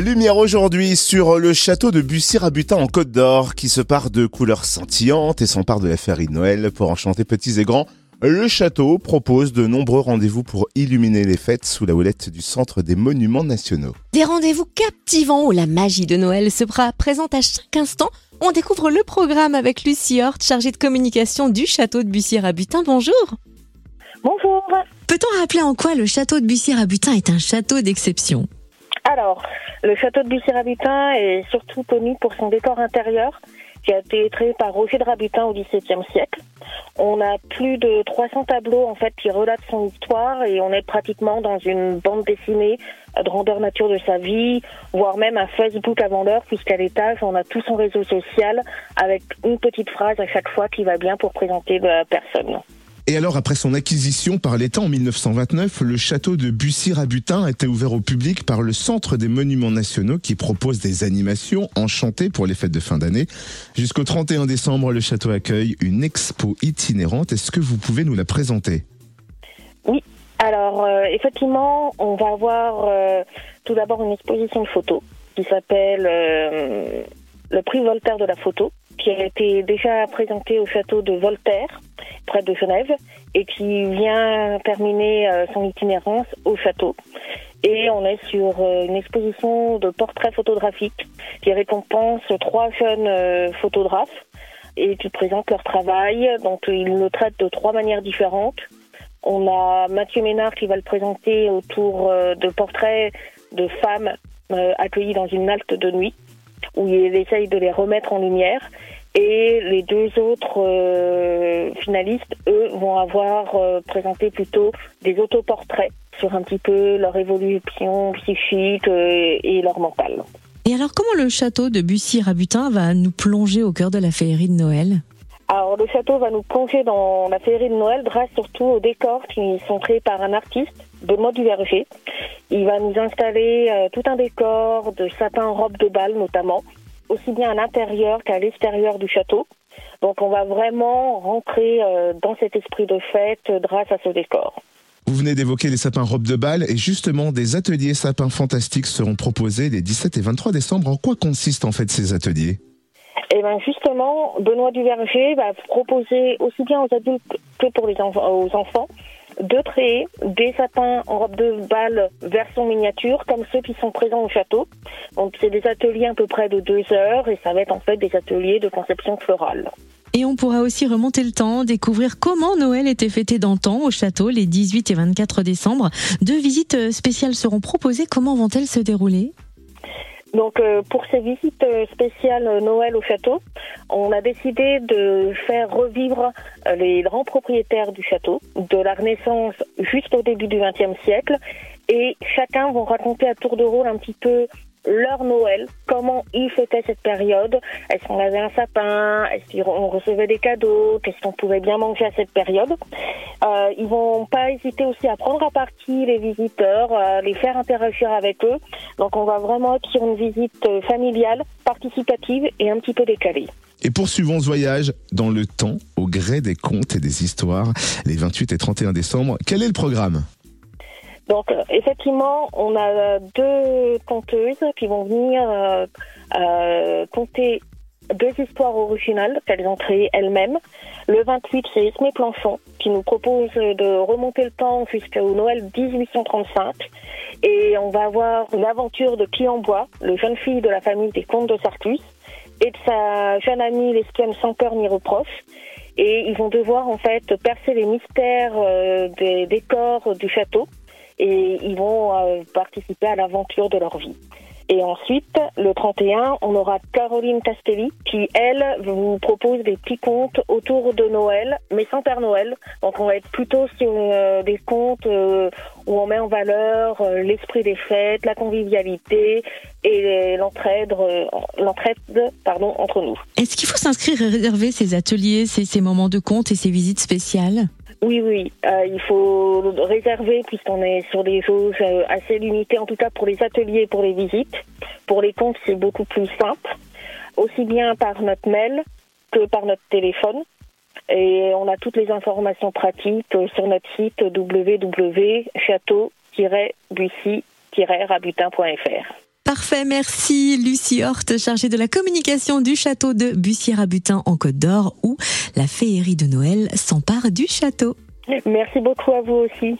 Lumière aujourd'hui sur le château de Bussy-Rabutin en Côte d'Or qui se part de couleurs scintillantes et s'empare de la féerie de Noël pour enchanter petits et grands. Le château propose de nombreux rendez-vous pour illuminer les fêtes sous la houlette du Centre des Monuments Nationaux. Des rendez-vous captivants où la magie de Noël se présente à chaque instant. On découvre le programme avec Lucie Hort, chargée de communication du château de Bussy-Rabutin. Bonjour. Bonjour. Peut-on rappeler en quoi le château de Bussy-Rabutin est un château d'exception? Alors, le château de Bussy-Rabutin est surtout connu pour son décor intérieur qui a été créé par Roger de Rabutin au XVIIe siècle. On a plus de 300 tableaux en fait qui relatent son histoire et on est pratiquement dans une bande dessinée de grandeur nature de sa vie, voire même un Facebook à vendeur puisqu'à l'étage on a tout son réseau social avec une petite phrase à chaque fois qui va bien pour présenter la personne. Et alors, après son acquisition par l'État en 1929, le château de Bussy-Rabutin a été ouvert au public par le Centre des Monuments Nationaux qui propose des animations enchantées pour les fêtes de fin d'année. Jusqu'au 31 décembre, le château accueille une expo itinérante. Est-ce que vous pouvez nous la présenter? Oui. Alors, euh, effectivement, on va avoir euh, tout d'abord une exposition de photos qui s'appelle euh, le prix Voltaire de la photo, qui a été déjà présenté au château de Voltaire près de Genève et qui vient terminer euh, son itinérance au château. Et on est sur euh, une exposition de portraits photographiques qui récompense trois jeunes euh, photographes et qui présentent leur travail. Donc ils le traitent de trois manières différentes. On a Mathieu Ménard qui va le présenter autour de portraits de femmes accueillies dans une halte de nuit où il essaye de les remettre en lumière. Et les deux autres euh, finalistes, eux, vont avoir euh, présenté plutôt des autoportraits sur un petit peu leur évolution psychique euh, et leur mental. Et alors, comment le château de Bussy-Rabutin va nous plonger au cœur de la féerie de Noël? Alors le château va nous plonger dans la féerie de Noël grâce surtout aux décors qui sont créés par un artiste, Benoît Duverger. Il va nous installer tout un décor de sapin en robe de bal notamment, aussi bien à l'intérieur qu'à l'extérieur du château. Donc on va vraiment rentrer euh, dans cet esprit de fête grâce à ce décor. Vous venez d'évoquer les sapins robes de bal et justement des ateliers sapins fantastiques seront proposés les 17 et 23 décembre. En quoi consistent en fait ces ateliers? Eh bien justement, Benoît Duverger va proposer aussi bien aux adultes que pour les aux enfants de créer des sapins en robe de bal version miniature, comme ceux qui sont présents au château. Donc c'est des ateliers à peu près de deux heures et ça va être en fait des ateliers de conception florale. Et on pourra aussi remonter le temps, découvrir comment Noël était fêté d'antan au château les 18 et 24 décembre. Deux visites spéciales seront proposées. Comment vont-elles se dérouler? Donc euh, pour ces visites euh, spéciales euh, Noël au château, on a décidé de faire revivre les grands propriétaires du château de la Renaissance jusqu'au début du XXe siècle. Et chacun va raconter à tour de rôle un petit peu leur Noël, comment ils fêtaient cette période, est-ce qu'on avait un sapin, est-ce qu'on recevait des cadeaux, qu'est-ce qu'on pouvait bien manger à cette période? Euh, ils vont pas hésiter aussi à prendre à partie les visiteurs, à les faire interagir avec eux. Donc on va vraiment être sur une visite familiale, participative et un petit peu décalée. Et poursuivons ce voyage dans le temps, au gré des contes et des histoires, les 28 et 31 décembre. Quel est le programme? Donc effectivement, on a deux conteuses qui vont venir euh, euh, deux histoires originales qu'elles ont créées elles-mêmes. Le 28, c'est Esmé Planchon qui nous propose de remonter le temps jusqu'au Noël 1835. Et on va avoir l'aventure de Bois, le jeune fille de la famille des comtes de Sartus, et de sa jeune amie l'espienne sans peur ni reproche. Et ils vont devoir en fait percer les mystères euh, des décors du château et ils vont euh, participer à l'aventure de leur vie. Et ensuite, le 31, on aura Caroline Castelli qui, elle, vous propose des petits contes autour de Noël, mais sans Père Noël. Donc on va être plutôt sur euh, des contes euh, où on met en valeur l'esprit des fêtes, la convivialité et l'entraide, pardon, entre nous. Est-ce qu'il faut s'inscrire et réserver ces ateliers, ces, ces moments de contes et ces visites spéciales? Oui, oui, euh, il faut réserver puisqu'on est sur des choses euh, assez limitées, en tout cas pour les ateliers pour les visites. Pour les comptes, c'est beaucoup plus simple, aussi bien par notre mail que par notre téléphone. Et on a toutes les informations pratiques sur notre site www.château-bussy-rabutin.fr. Parfait, merci Lucie Hort, chargée de la communication du château de Bussière-à-Butin en Côte d'Or, où la féerie de Noël s'empare du château. Merci beaucoup à vous aussi.